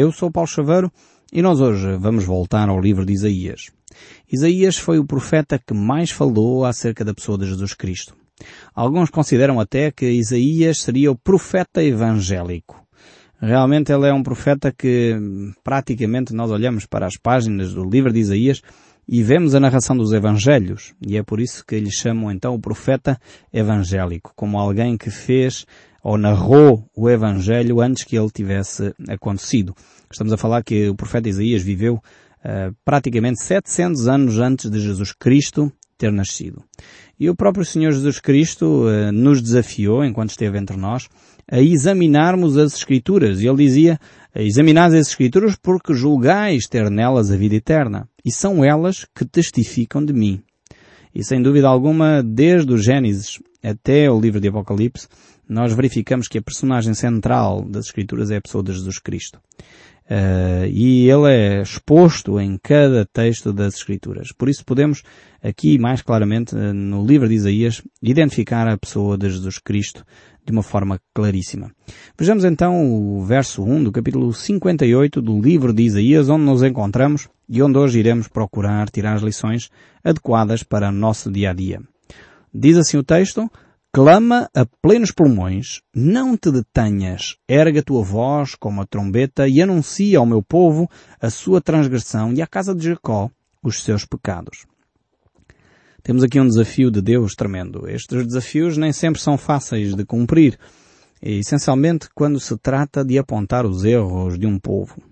Eu sou Paulo Chaveiro e nós hoje vamos voltar ao livro de Isaías. Isaías foi o profeta que mais falou acerca da pessoa de Jesus Cristo. Alguns consideram até que Isaías seria o profeta evangélico. Realmente ele é um profeta que praticamente nós olhamos para as páginas do livro de Isaías e vemos a narração dos evangelhos. E é por isso que lhe chamam então o profeta evangélico, como alguém que fez ou narrou o evangelho antes que ele tivesse acontecido. Estamos a falar que o profeta Isaías viveu uh, praticamente 700 anos antes de Jesus Cristo ter nascido. E o próprio Senhor Jesus Cristo uh, nos desafiou, enquanto esteve entre nós, a examinarmos as Escrituras. E ele dizia, examinais as Escrituras porque julgais ter nelas a vida eterna. E são elas que testificam de mim. E sem dúvida alguma, desde o Gênesis até o livro de Apocalipse, nós verificamos que a personagem central das Escrituras é a pessoa de Jesus Cristo. Uh, e ele é exposto em cada texto das Escrituras. Por isso podemos aqui mais claramente uh, no livro de Isaías identificar a pessoa de Jesus Cristo de uma forma claríssima. Vejamos então o verso 1 do capítulo 58 do livro de Isaías, onde nos encontramos e onde hoje iremos procurar tirar as lições adequadas para o nosso dia a dia. Diz assim o texto, Clama a plenos pulmões, não te detenhas, erga a tua voz como a trombeta e anuncia ao meu povo a sua transgressão e à casa de Jacó os seus pecados. Temos aqui um desafio de Deus tremendo. Estes desafios nem sempre são fáceis de cumprir, essencialmente quando se trata de apontar os erros de um povo.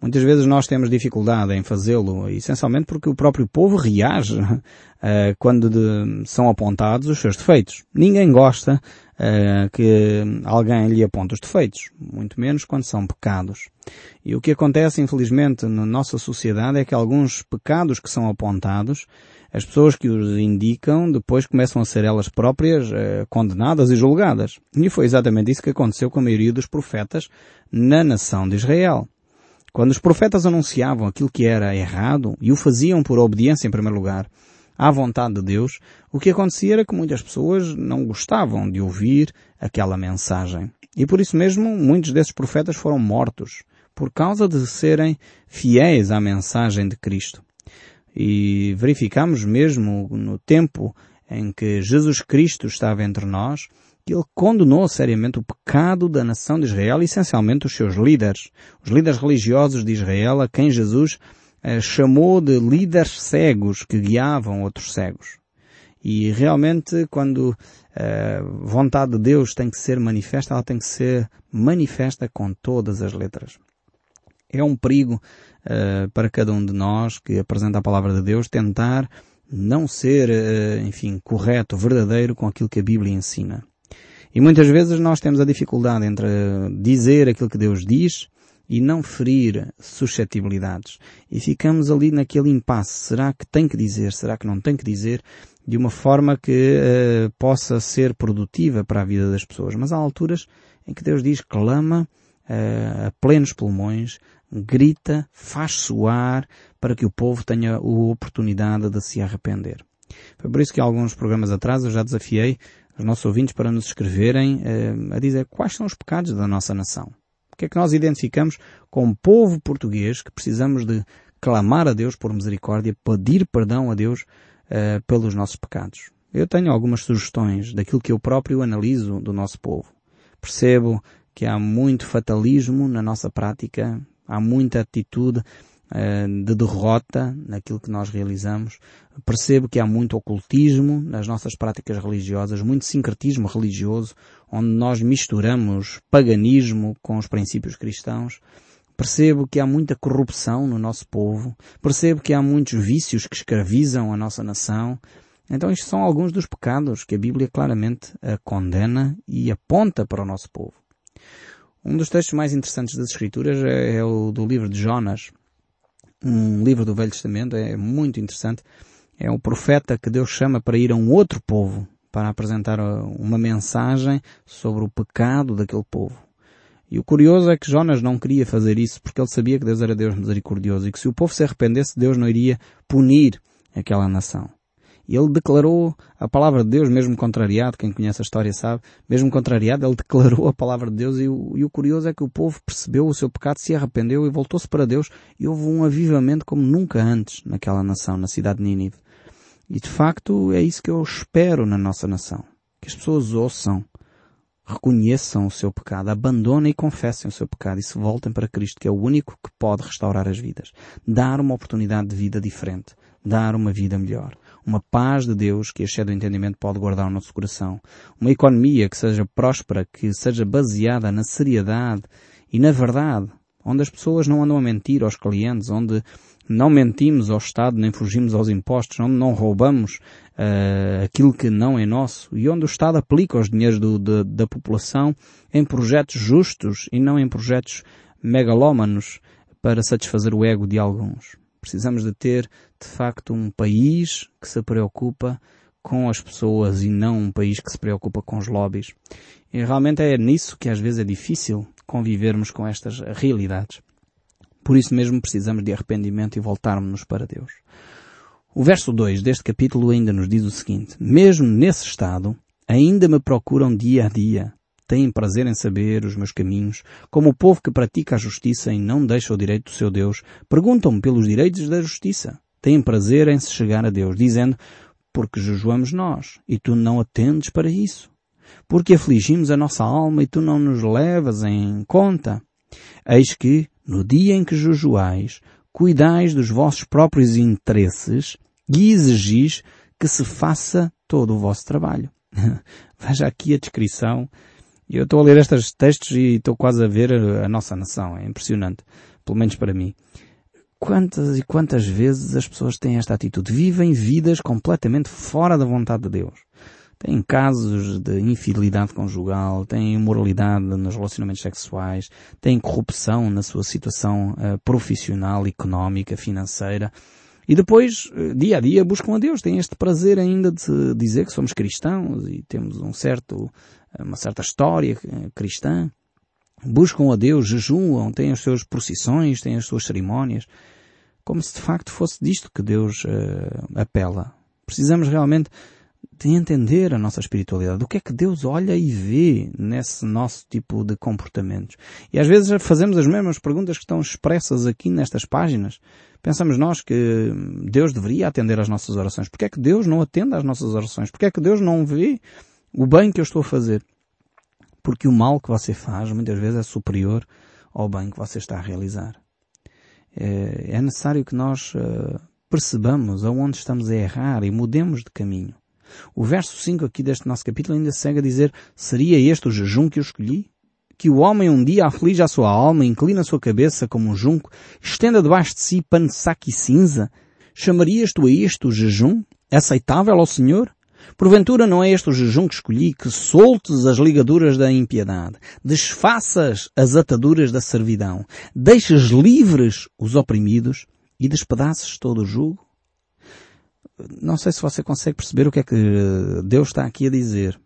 Muitas vezes nós temos dificuldade em fazê-lo, essencialmente porque o próprio povo reage uh, quando de, são apontados os seus defeitos. Ninguém gosta uh, que alguém lhe aponte os defeitos, muito menos quando são pecados. E o que acontece, infelizmente, na nossa sociedade é que alguns pecados que são apontados, as pessoas que os indicam depois começam a ser elas próprias uh, condenadas e julgadas. E foi exatamente isso que aconteceu com a maioria dos profetas na nação de Israel. Quando os profetas anunciavam aquilo que era errado e o faziam por obediência em primeiro lugar à vontade de Deus, o que acontecia era que muitas pessoas não gostavam de ouvir aquela mensagem. E por isso mesmo muitos desses profetas foram mortos por causa de serem fiéis à mensagem de Cristo. E verificamos mesmo no tempo em que Jesus Cristo estava entre nós, que ele condenou seriamente o pecado da nação de Israel, essencialmente os seus líderes, os líderes religiosos de Israel, a quem Jesus eh, chamou de líderes cegos que guiavam outros cegos. E realmente, quando a eh, vontade de Deus tem que ser manifesta, ela tem que ser manifesta com todas as letras. É um perigo uh, para cada um de nós que apresenta a palavra de Deus tentar não ser, uh, enfim, correto, verdadeiro com aquilo que a Bíblia ensina. E muitas vezes nós temos a dificuldade entre dizer aquilo que Deus diz e não ferir suscetibilidades. E ficamos ali naquele impasse. Será que tem que dizer? Será que não tem que dizer? De uma forma que uh, possa ser produtiva para a vida das pessoas. Mas há alturas em que Deus diz, clama uh, a plenos pulmões, grita, faz soar para que o povo tenha a oportunidade de se arrepender. Foi por isso que alguns programas atrás eu já desafiei os nossos ouvintes para nos escreverem eh, a dizer quais são os pecados da nossa nação. O que é que nós identificamos como povo português que precisamos de clamar a Deus por misericórdia, pedir perdão a Deus uh, pelos nossos pecados. Eu tenho algumas sugestões daquilo que eu próprio analiso do nosso povo. Percebo que há muito fatalismo na nossa prática, há muita atitude eh, de derrota naquilo que nós realizamos. Percebo que há muito ocultismo nas nossas práticas religiosas, muito sincretismo religioso, onde nós misturamos paganismo com os princípios cristãos. Percebo que há muita corrupção no nosso povo. Percebo que há muitos vícios que escravizam a nossa nação. Então estes são alguns dos pecados que a Bíblia claramente condena e aponta para o nosso povo. Um dos textos mais interessantes das Escrituras é, é o do livro de Jonas, um livro do Velho Testamento, é muito interessante. É o profeta que Deus chama para ir a um outro povo, para apresentar uh, uma mensagem sobre o pecado daquele povo. E o curioso é que Jonas não queria fazer isso porque ele sabia que Deus era Deus misericordioso e que se o povo se arrependesse, Deus não iria punir aquela nação. Ele declarou a palavra de Deus, mesmo contrariado, quem conhece a história sabe, mesmo contrariado, ele declarou a palavra de Deus e o, e o curioso é que o povo percebeu o seu pecado, se arrependeu e voltou-se para Deus e houve um avivamento como nunca antes naquela nação, na cidade de Nínive. E de facto é isso que eu espero na nossa nação. Que as pessoas ouçam, reconheçam o seu pecado, abandonem e confessem o seu pecado e se voltem para Cristo, que é o único que pode restaurar as vidas. Dar uma oportunidade de vida diferente. Dar uma vida melhor uma paz de Deus que excede o entendimento pode guardar o nosso coração, uma economia que seja próspera, que seja baseada na seriedade e na verdade, onde as pessoas não andam a mentir aos clientes, onde não mentimos ao Estado nem fugimos aos impostos, onde não roubamos uh, aquilo que não é nosso e onde o Estado aplica os dinheiros do, de, da população em projetos justos e não em projetos megalómanos para satisfazer o ego de alguns. Precisamos de ter, de facto, um país que se preocupa com as pessoas e não um país que se preocupa com os lobbies. E realmente é nisso que às vezes é difícil convivermos com estas realidades. Por isso mesmo precisamos de arrependimento e voltarmos-nos para Deus. O verso 2 deste capítulo ainda nos diz o seguinte: Mesmo nesse estado, ainda me procuram dia a dia, têm prazer em saber os meus caminhos, como o povo que pratica a justiça e não deixa o direito do seu Deus, perguntam-me pelos direitos da justiça. Têm prazer em se chegar a Deus, dizendo, porque jejuamos nós, e tu não atendes para isso. Porque afligimos a nossa alma e tu não nos levas em conta. Eis que, no dia em que jejuais, cuidais dos vossos próprios interesses e exigis que se faça todo o vosso trabalho. Veja aqui a descrição e eu estou a ler estes textos e estou quase a ver a nossa nação. É impressionante. Pelo menos para mim. Quantas e quantas vezes as pessoas têm esta atitude? Vivem vidas completamente fora da vontade de Deus. Têm casos de infidelidade conjugal, têm imoralidade nos relacionamentos sexuais, têm corrupção na sua situação uh, profissional, económica, financeira. E depois, eh, dia a dia, buscam a Deus. Têm este prazer ainda de dizer que somos cristãos e temos um certo uma certa história eh, cristã, buscam a Deus, jejuam, têm as suas procissões, têm as suas cerimónias, como se de facto fosse disto que Deus uh, apela. Precisamos realmente de entender a nossa espiritualidade. O que é que Deus olha e vê nesse nosso tipo de comportamentos? E às vezes fazemos as mesmas perguntas que estão expressas aqui nestas páginas. Pensamos nós que Deus deveria atender às nossas orações. Porquê é que Deus não atende às nossas orações? Porquê é que Deus não vê o bem que eu estou a fazer. Porque o mal que você faz muitas vezes é superior ao bem que você está a realizar. É, é necessário que nós uh, percebamos aonde estamos a errar e mudemos de caminho. O verso 5 aqui deste nosso capítulo ainda segue a dizer, seria este o jejum que eu escolhi? Que o homem um dia aflige a sua alma, inclina a sua cabeça como um junco, estenda debaixo de si pano saco e cinza? Chamarias tu a este o jejum? Aceitável ao Senhor? Porventura não é este o jejum que escolhi, que soltes as ligaduras da impiedade, desfaças as ataduras da servidão, deixes livres os oprimidos e despedaces todo o jugo? Não sei se você consegue perceber o que é que Deus está aqui a dizer.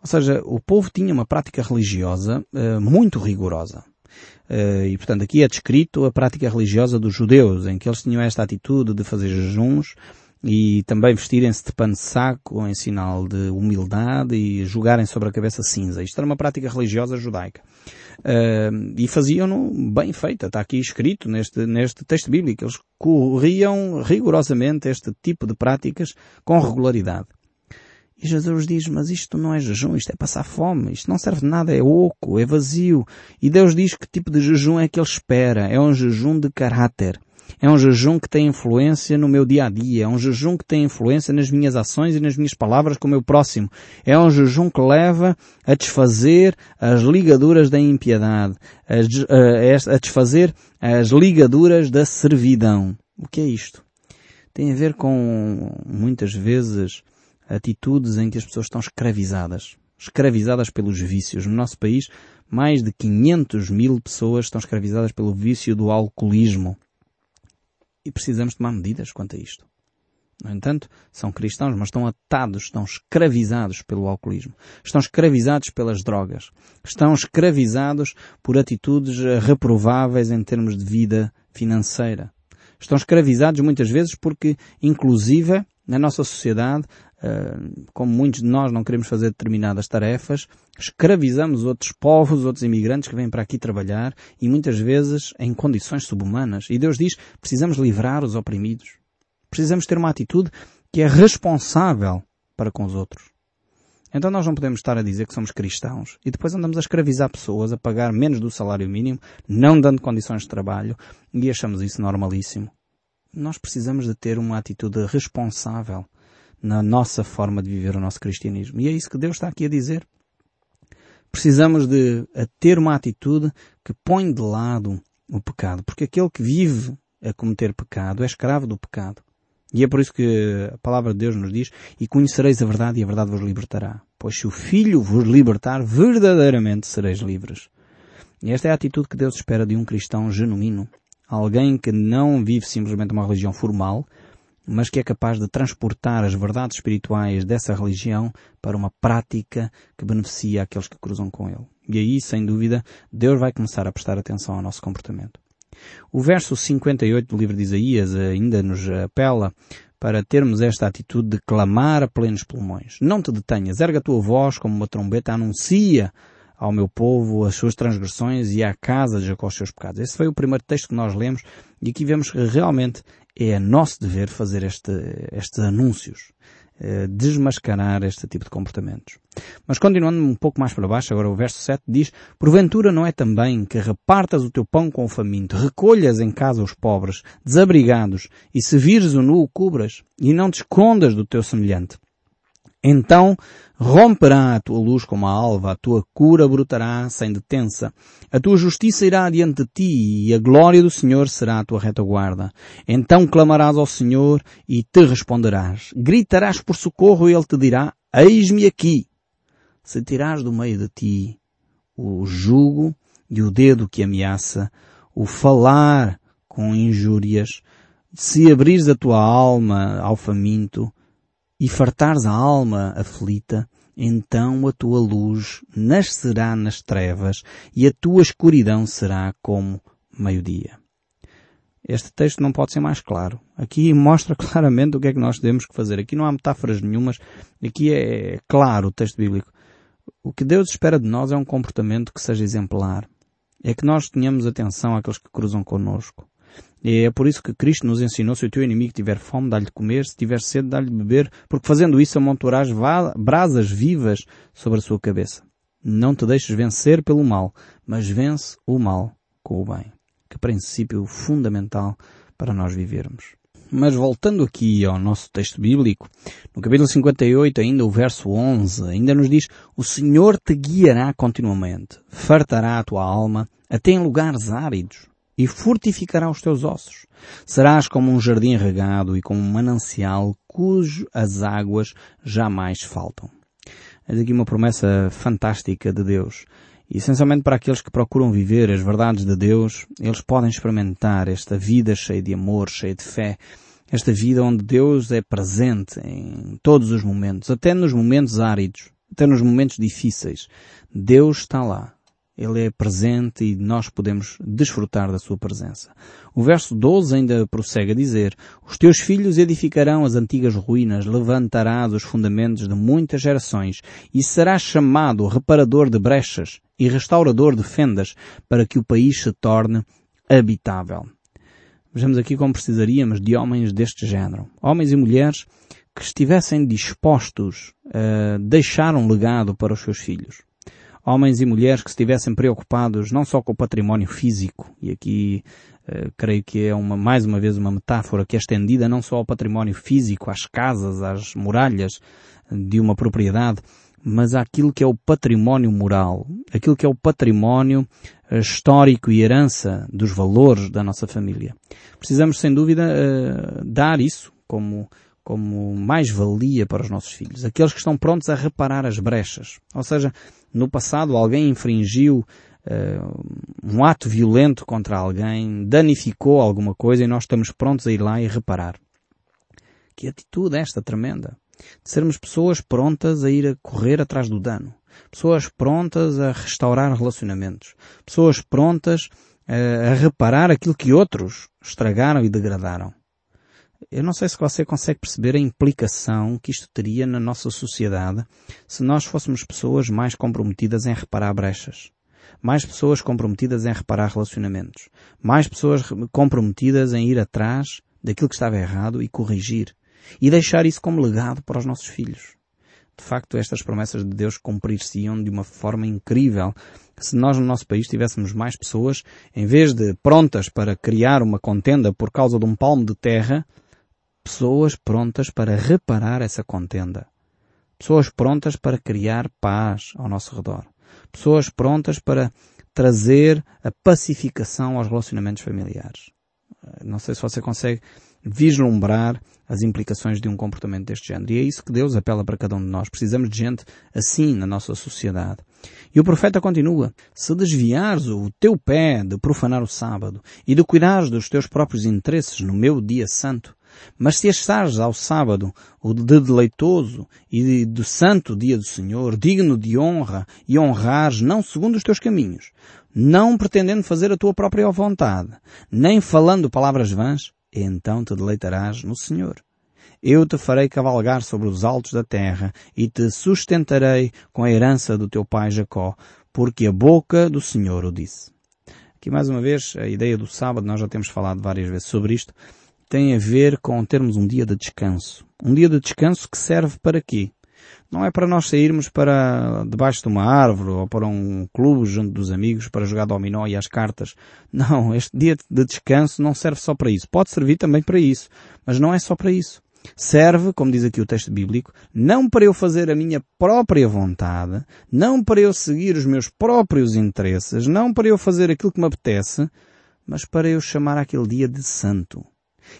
Ou seja, o povo tinha uma prática religiosa uh, muito rigorosa. Uh, e portanto aqui é descrito a prática religiosa dos judeus, em que eles tinham esta atitude de fazer jejuns, e também vestirem-se de pano de saco em sinal de humildade e jogarem sobre a cabeça cinza. Isto era uma prática religiosa judaica. Uh, e faziam-no bem feita. Está aqui escrito neste, neste texto bíblico. Eles corriam rigorosamente este tipo de práticas com regularidade. E Jesus diz, mas isto não é jejum, isto é passar fome, isto não serve de nada, é oco, é vazio. E Deus diz que tipo de jejum é que Ele espera. É um jejum de caráter. É um jejum que tem influência no meu dia a dia. É um jejum que tem influência nas minhas ações e nas minhas palavras com o meu próximo. É um jejum que leva a desfazer as ligaduras da impiedade, a desfazer as ligaduras da servidão. O que é isto? Tem a ver com, muitas vezes, atitudes em que as pessoas estão escravizadas. Escravizadas pelos vícios. No nosso país, mais de 500 mil pessoas estão escravizadas pelo vício do alcoolismo e precisamos tomar medidas quanto a isto. No entanto, são cristãos, mas estão atados, estão escravizados pelo alcoolismo. Estão escravizados pelas drogas. Estão escravizados por atitudes reprováveis em termos de vida financeira. Estão escravizados muitas vezes porque, inclusive, Na nossa sociedade, como muitos de nós não queremos fazer determinadas tarefas, escravizamos outros povos, outros imigrantes que vêm para aqui trabalhar e muitas vezes em condições subhumanas. E Deus diz, precisamos livrar os oprimidos. Precisamos ter uma atitude que é responsável para com os outros. Então nós não podemos estar a dizer que somos cristãos e depois andamos a escravizar pessoas, a pagar menos do salário mínimo, não dando condições de trabalho e achamos isso normalíssimo. Nós precisamos de ter uma atitude responsável na nossa forma de viver o nosso cristianismo. E é isso que Deus está aqui a dizer. Precisamos de ter uma atitude que põe de lado o pecado, porque aquele que vive a cometer pecado é escravo do pecado. E é por isso que a palavra de Deus nos diz, e conhecereis a verdade e a verdade vos libertará. Pois se o Filho vos libertar, verdadeiramente sereis livres. E esta é a atitude que Deus espera de um cristão genuíno. Alguém que não vive simplesmente uma religião formal, mas que é capaz de transportar as verdades espirituais dessa religião para uma prática que beneficia aqueles que cruzam com ele. E aí, sem dúvida, Deus vai começar a prestar atenção ao nosso comportamento. O verso 58 do livro de Isaías ainda nos apela para termos esta atitude de clamar a plenos pulmões. Não te detenhas, erga a tua voz como uma trombeta, anuncia ao meu povo as suas transgressões e à casa de Jacó os seus pecados. Esse foi o primeiro texto que nós lemos e aqui vemos que realmente é nosso dever fazer este, estes anúncios. Eh, desmascarar este tipo de comportamentos. Mas continuando um pouco mais para baixo, agora o verso 7 diz, Porventura não é também que repartas o teu pão com o faminto, recolhas em casa os pobres, desabrigados, e se vires o nu o cubras, e não te escondas do teu semelhante. Então romperá a tua luz como a alva, a tua cura brotará sem detença. A tua justiça irá adiante de ti e a glória do Senhor será a tua retaguarda. Então clamarás ao Senhor e te responderás. Gritarás por socorro e Ele te dirá, eis-me aqui. Se tirares do meio de ti o jugo e o dedo que ameaça, o falar com injúrias, se abrires a tua alma ao faminto, e fartares a alma aflita, então a tua luz nascerá nas trevas e a tua escuridão será como meio-dia. Este texto não pode ser mais claro. Aqui mostra claramente o que é que nós temos que fazer. Aqui não há metáforas nenhumas. Aqui é claro o texto bíblico. O que Deus espera de nós é um comportamento que seja exemplar. É que nós tenhamos atenção àqueles que cruzam connosco. E é por isso que Cristo nos ensinou, se o teu inimigo tiver fome, dá-lhe comer, se tiver sede, dá-lhe beber, porque fazendo isso amontoarás brasas vivas sobre a sua cabeça. Não te deixes vencer pelo mal, mas vence o mal com o bem. Que princípio fundamental para nós vivermos. Mas voltando aqui ao nosso texto bíblico, no capítulo 58, ainda o verso 11, ainda nos diz, o Senhor te guiará continuamente, fartará a tua alma até em lugares áridos e fortificará os teus ossos. Serás como um jardim regado e como um manancial cujo as águas jamais faltam. É aqui uma promessa fantástica de Deus. E essencialmente para aqueles que procuram viver as verdades de Deus, eles podem experimentar esta vida cheia de amor, cheia de fé, esta vida onde Deus é presente em todos os momentos, até nos momentos áridos, até nos momentos difíceis. Deus está lá ele é presente e nós podemos desfrutar da sua presença. O verso 12 ainda prossegue a dizer, Os teus filhos edificarão as antigas ruínas, levantarás os fundamentos de muitas gerações e serás chamado reparador de brechas e restaurador de fendas para que o país se torne habitável. Vejamos aqui como precisaríamos de homens deste género. Homens e mulheres que estivessem dispostos a deixar um legado para os seus filhos homens e mulheres que estivessem preocupados não só com o património físico, e aqui uh, creio que é uma, mais uma vez uma metáfora que é estendida não só ao património físico, às casas, às muralhas de uma propriedade, mas àquilo que é o património moral, aquilo que é o património uh, histórico e herança dos valores da nossa família. Precisamos, sem dúvida, uh, dar isso como como mais-valia para os nossos filhos. Aqueles que estão prontos a reparar as brechas. Ou seja, no passado alguém infringiu uh, um ato violento contra alguém, danificou alguma coisa e nós estamos prontos a ir lá e reparar. Que atitude esta tremenda. De sermos pessoas prontas a ir a correr atrás do dano. Pessoas prontas a restaurar relacionamentos. Pessoas prontas uh, a reparar aquilo que outros estragaram e degradaram Eu não sei se você consegue perceber a implicação que isto teria na nossa sociedade se nós fôssemos pessoas mais comprometidas em reparar brechas. Mais pessoas comprometidas em reparar relacionamentos. Mais pessoas comprometidas em ir atrás daquilo que estava errado e corrigir. E deixar isso como legado para os nossos filhos. De facto, estas promessas de Deus cumprir-se-iam de uma forma incrível se nós no nosso país tivéssemos mais pessoas, em vez de prontas para criar uma contenda por causa de um palmo de terra, pessoas prontas para reparar essa contenda. Pessoas prontas para criar paz ao nosso redor. Pessoas prontas para trazer a pacificação aos relacionamentos familiares. Não sei se você consegue vislumbrar as implicações de um comportamento deste género. E é isso que Deus apela para cada um de nós. Precisamos de gente assim na nossa sociedade. E o profeta continua, se desviares o teu pé de profanar o sábado e de cuidares dos teus próprios interesses no meu dia santo, mas se achares ao sábado o de deleitoso e do santo dia do Senhor, digno de honra e honrares não segundo os teus caminhos, não pretendendo fazer a tua própria vontade, nem falando palavras vãs, então te deleitarás no Senhor. Eu te farei cavalgar sobre os altos da terra e te sustentarei com a herança do teu pai Jacó, porque a boca do Senhor o disse. Aqui mais uma vez, a ideia do sábado, nós já temos falado várias vezes sobre isto, tem a ver com termos um dia de descanso. Um dia de descanso que serve para quê? Não é para nós sairmos para debaixo de uma árvore ou para um clube junto dos amigos para jogar dominó e as cartas. Não, este dia de descanso não serve só para isso. Pode servir também para isso, mas não é só para isso. Serve, como diz aqui o texto bíblico, não para eu fazer a minha própria vontade, não para eu seguir os meus próprios interesses, não para eu fazer aquilo que me apetece, mas para eu chamar aquele dia de santo.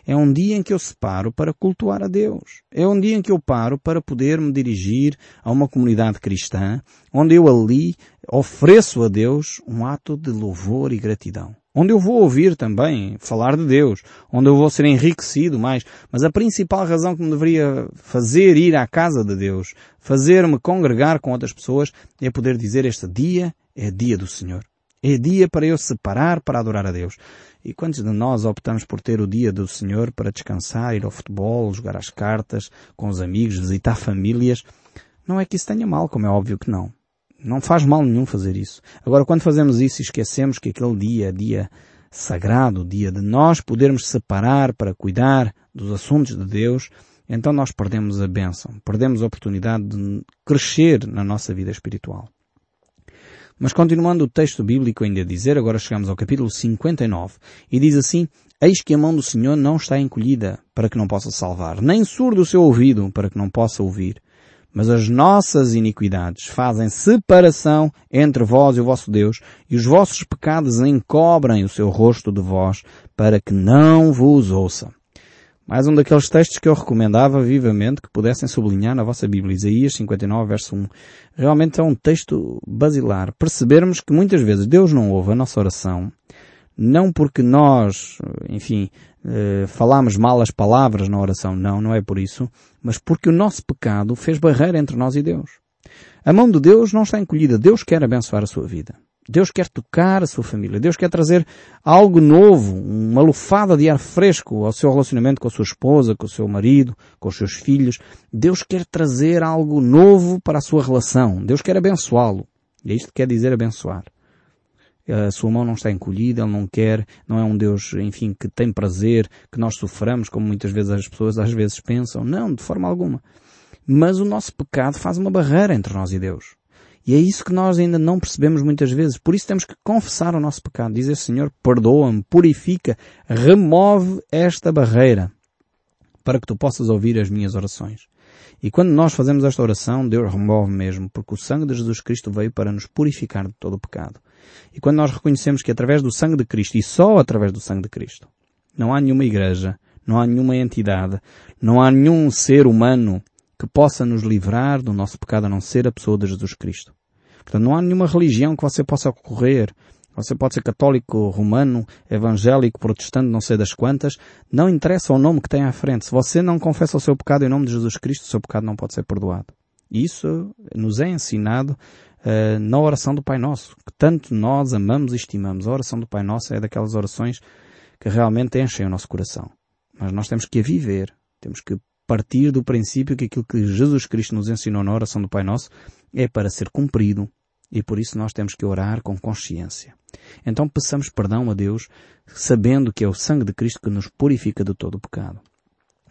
É um dia em que eu separo para cultuar a Deus. É um dia em que eu paro para poder me dirigir a uma comunidade cristã, onde eu ali ofereço a Deus um ato de louvor e gratidão. Onde eu vou ouvir também falar de Deus, onde eu vou ser enriquecido mais. Mas a principal razão que me deveria fazer ir à casa de Deus, fazer-me congregar com outras pessoas, é poder dizer este dia é dia do Senhor. É dia para eu separar para adorar a Deus. E quantos de nós optamos por ter o dia do Senhor para descansar, ir ao futebol, jogar as cartas com os amigos, visitar famílias? Não é que isso tenha mal, como é óbvio que não. Não faz mal nenhum fazer isso. Agora, quando fazemos isso e esquecemos que aquele dia é dia sagrado, dia de nós podermos separar para cuidar dos assuntos de Deus, então nós perdemos a bênção, perdemos a oportunidade de crescer na nossa vida espiritual. Mas continuando o texto bíblico ainda a dizer, agora chegamos ao capítulo 59, e diz assim, Eis que a mão do Senhor não está encolhida para que não possa salvar, nem surdo o seu ouvido para que não possa ouvir. Mas as nossas iniquidades fazem separação entre vós e o vosso Deus, e os vossos pecados encobrem o seu rosto de vós, para que não vos ouça. Mais um daqueles textos que eu recomendava vivamente que pudessem sublinhar na vossa Bíblia, Isaías 59, verso 1. Realmente é um texto basilar. Percebermos que muitas vezes Deus não ouve a nossa oração, não porque nós, enfim, eh, falamos mal as palavras na oração, não, não é por isso, mas porque o nosso pecado fez barreira entre nós e Deus. A mão de Deus não está encolhida. Deus quer abençoar a sua vida. Deus quer tocar a sua família. Deus quer trazer algo novo, uma lufada de ar fresco ao seu relacionamento com a sua esposa, com o seu marido, com os seus filhos. Deus quer trazer algo novo para a sua relação. Deus quer abençoá-lo. E é isto que quer dizer abençoar. A sua mão não está encolhida, Ele não quer, não é um Deus, enfim, que tem prazer, que nós soframos, como muitas vezes as pessoas às vezes pensam. Não, de forma alguma. Mas o nosso pecado faz uma barreira entre nós e Deus. E é isso que nós ainda não percebemos muitas vezes. Por isso temos que confessar o nosso pecado. Dizer, Senhor, perdoa-me, purifica, remove esta barreira para que tu possas ouvir as minhas orações. E quando nós fazemos esta oração, Deus remove mesmo, porque o sangue de Jesus Cristo veio para nos purificar de todo o pecado. E quando nós reconhecemos que através do sangue de Cristo, e só através do sangue de Cristo, não há nenhuma igreja, não há nenhuma entidade, não há nenhum ser humano que possa nos livrar do nosso pecado a não ser a pessoa de Jesus Cristo. Portanto, não há nenhuma religião que você possa ocorrer. Você pode ser católico, romano, evangélico, protestante, não sei das quantas. Não interessa o nome que tem à frente. Se você não confessa o seu pecado em nome de Jesus Cristo, o seu pecado não pode ser perdoado. Isso nos é ensinado uh, na oração do Pai Nosso, que tanto nós amamos e estimamos. A oração do Pai Nosso é daquelas orações que realmente enchem o nosso coração. mas nós temos que a viver. Temos que partir do princípio que aquilo que Jesus Cristo nos ensinou na oração do Pai Nosso é para ser cumprido. E por isso nós temos que orar com consciência. Então peçamos perdão a Deus, sabendo que é o sangue de Cristo que nos purifica de todo o pecado.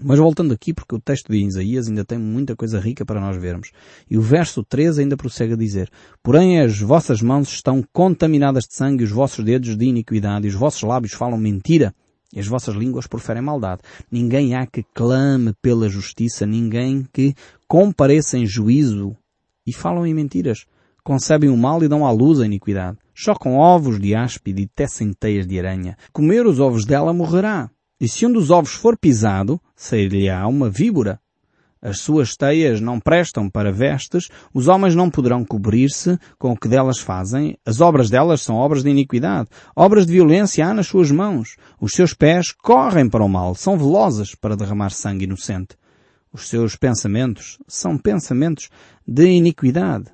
Mas voltando aqui, porque o texto de Isaías ainda tem muita coisa rica para nós vermos. E o verso 13 ainda prossegue a dizer, Porém as vossas mãos estão contaminadas de sangue, os vossos dedos de iniquidade, e os vossos lábios falam mentira, e as vossas línguas proferem maldade. Ninguém há que clame pela justiça, ninguém que compareça em juízo, e falam em mentiras. Concebem o mal e dão à luz a iniquidade. Chocam ovos de áspide e tecem teias de aranha. Comer os ovos dela morrerá. E se um dos ovos for pisado, sair-lhe-á uma víbora. As suas teias não prestam para vestes, os homens não poderão cobrir-se com o que delas fazem, as obras delas são obras de iniquidade, obras de violência há nas suas mãos, os seus pés correm para o mal, são velozes para derramar sangue inocente. Os seus pensamentos são pensamentos de iniquidade.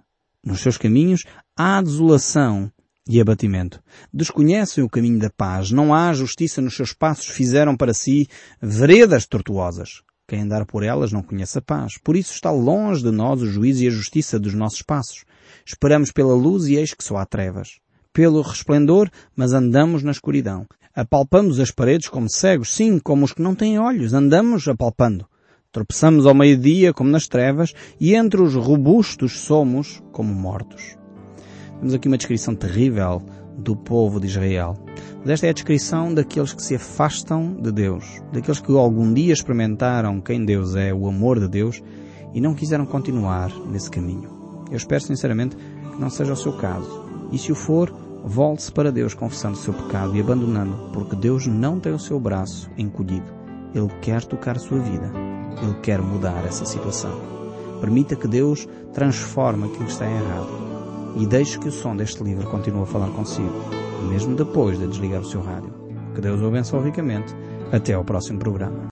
Nos seus caminhos há desolação e abatimento. Desconhecem o caminho da paz, não há justiça nos seus passos, fizeram para si veredas tortuosas. Quem andar por elas não conhece a paz. Por isso está longe de nós o juízo e a justiça dos nossos passos. Esperamos pela luz e eis que só há trevas. Pelo resplendor, mas andamos na escuridão. Apalpamos as paredes como cegos, sim, como os que não têm olhos. Andamos apalpando. Tropeçamos ao meio-dia como nas trevas e entre os robustos somos como mortos. Temos aqui uma descrição terrível do povo de Israel. Esta é a descrição daqueles que se afastam de Deus, daqueles que algum dia experimentaram quem Deus é, o amor de Deus, e não quiseram continuar nesse caminho. Eu espero sinceramente que não seja o seu caso. E se o for, volte-se para Deus confessando o seu pecado e abandonando, porque Deus não tem o seu braço encolhido. Ele quer tocar a sua vida. Ele quer mudar essa situação. Permita que Deus transforme aquilo que está errado e deixe que o som deste livro continue a falar consigo, mesmo depois de desligar o seu rádio. Que Deus o abençoe ricamente. Até ao próximo programa.